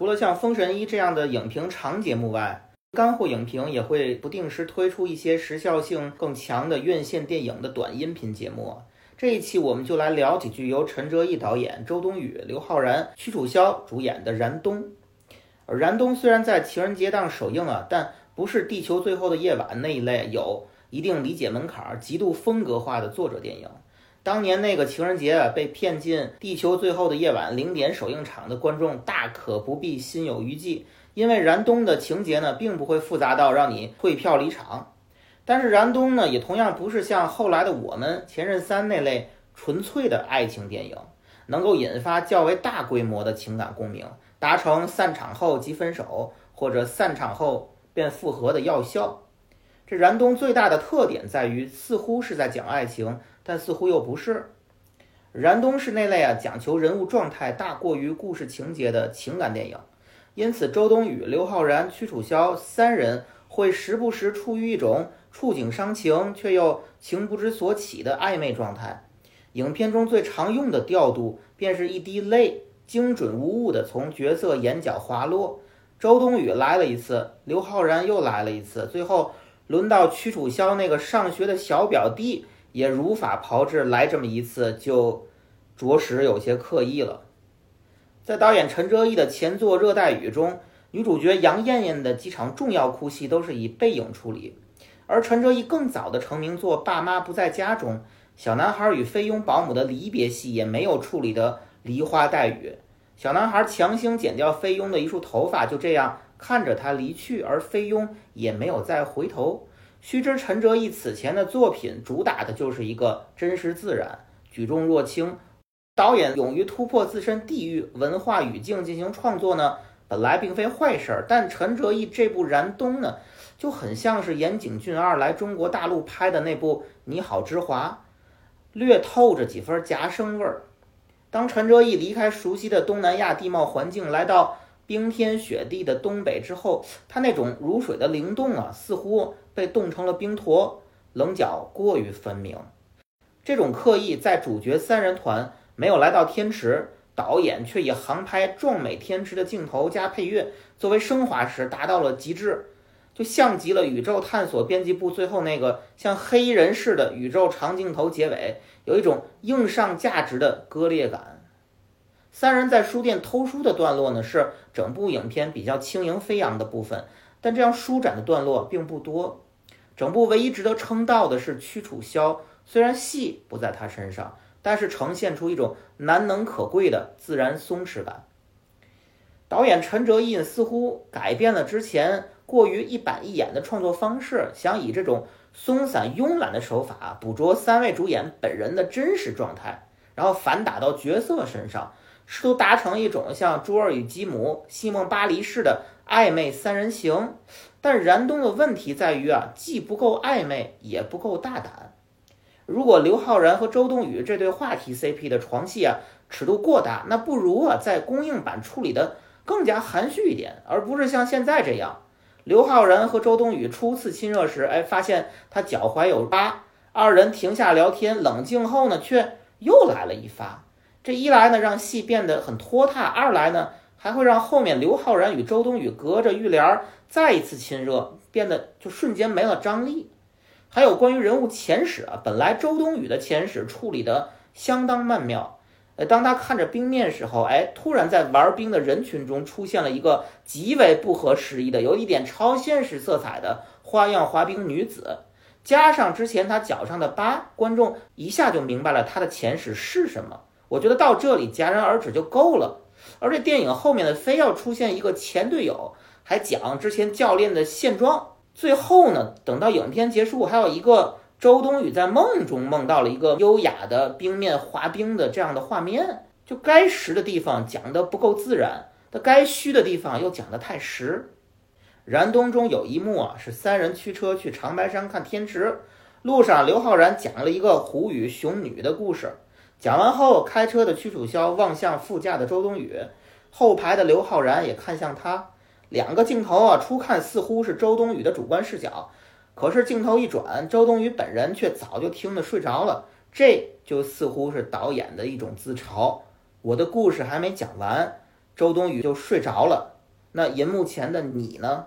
除了像《封神一》这样的影评长节目外，干货影评也会不定时推出一些时效性更强的院线电影的短音频节目。这一期我们就来聊几句由陈哲艺导演、周冬雨、刘昊然、屈楚萧主演的《燃冬》。而《燃冬》虽然在情人节档首映啊，但不是《地球最后的夜晚》那一类有一定理解门槛、极度风格化的作者电影。当年那个情人节，被骗进《地球最后的夜晚》零点首映场的观众大可不必心有余悸，因为《燃冬》的情节呢，并不会复杂到让你退票离场。但是《燃冬》呢，也同样不是像后来的《我们》《前任三》那类纯粹的爱情电影，能够引发较为大规模的情感共鸣，达成散场后即分手，或者散场后便复合的药效。这《燃冬》最大的特点在于，似乎是在讲爱情，但似乎又不是。《燃冬》是那类啊讲求人物状态大过于故事情节的情感电影，因此周冬雨、刘昊然、屈楚萧三人会时不时处于一种。触景伤情却又情不知所起的暧昧状态，影片中最常用的调度便是一滴泪，精准无误地从角色眼角滑落。周冬雨来了一次，刘昊然又来了一次，最后轮到屈楚萧那个上学的小表弟也如法炮制来这么一次，就着实有些刻意了。在导演陈哲艺的前作《热带雨》中，女主角杨艳艳的几场重要哭戏都是以背影处理。而陈哲艺更早的成名作《爸妈不在家》中，小男孩与菲佣保姆的离别戏也没有处理得梨花带雨。小男孩强行剪掉菲佣的一束头发，就这样看着他离去，而菲佣也没有再回头。须知陈哲艺此前的作品主打的就是一个真实自然、举重若轻。导演勇于突破自身地域文化语境进行创作呢，本来并非坏事儿。但陈哲艺这部《燃冬》呢？就很像是岩井俊二来中国大陆拍的那部《你好，之华》，略透着几分夹生味儿。当陈哲艺离开熟悉的东南亚地貌环境，来到冰天雪地的东北之后，他那种如水的灵动啊，似乎被冻成了冰坨，棱角过于分明。这种刻意，在主角三人团没有来到天池，导演却以航拍壮美天池的镜头加配乐作为升华时，达到了极致。就像极了宇宙探索编辑部最后那个像黑衣人似的宇宙长镜头结尾，有一种硬上价值的割裂感。三人在书店偷书的段落呢，是整部影片比较轻盈飞扬的部分，但这样舒展的段落并不多。整部唯一值得称道的是屈楚萧，虽然戏不在他身上，但是呈现出一种难能可贵的自然松弛感。导演陈哲艺似乎改变了之前。过于一板一眼的创作方式，想以这种松散慵懒的手法捕捉三位主演本人的真实状态，然后反打到角色身上，试图达成一种像朱尔与吉姆、西蒙巴黎式的暧昧三人行。但燃冬的问题在于啊，既不够暧昧，也不够大胆。如果刘昊然和周冬雨这对话题 CP 的床戏啊尺度过大，那不如啊在公映版处理的更加含蓄一点，而不是像现在这样。刘昊然和周冬雨初次亲热时，哎，发现他脚踝有疤。二人停下聊天，冷静后呢，却又来了一发。这一来呢，让戏变得很拖沓；二来呢，还会让后面刘昊然与周冬雨隔着浴帘再一次亲热，变得就瞬间没了张力。还有关于人物前史啊，本来周冬雨的前史处理的相当曼妙。呃当他看着冰面时候，哎，突然在玩冰的人群中出现了一个极为不合时宜的、有一点超现实色彩的花样滑冰女子，加上之前她脚上的疤，观众一下就明白了她的前史是什么。我觉得到这里戛然而止就够了。而这电影后面呢，非要出现一个前队友，还讲之前教练的现状，最后呢，等到影片结束，还有一个。周冬雨在梦中梦到了一个优雅的冰面滑冰的这样的画面，就该实的地方讲得不够自然，那该虚的地方又讲得太实。燃冬中有一幕啊，是三人驱车去长白山看天池，路上刘昊然讲了一个虎与熊女的故事，讲完后，开车的屈楚萧望向副驾的周冬雨，后排的刘昊然也看向他，两个镜头啊，初看似乎是周冬雨的主观视角。可是镜头一转，周冬雨本人却早就听得睡着了，这就似乎是导演的一种自嘲。我的故事还没讲完，周冬雨就睡着了。那银幕前的你呢？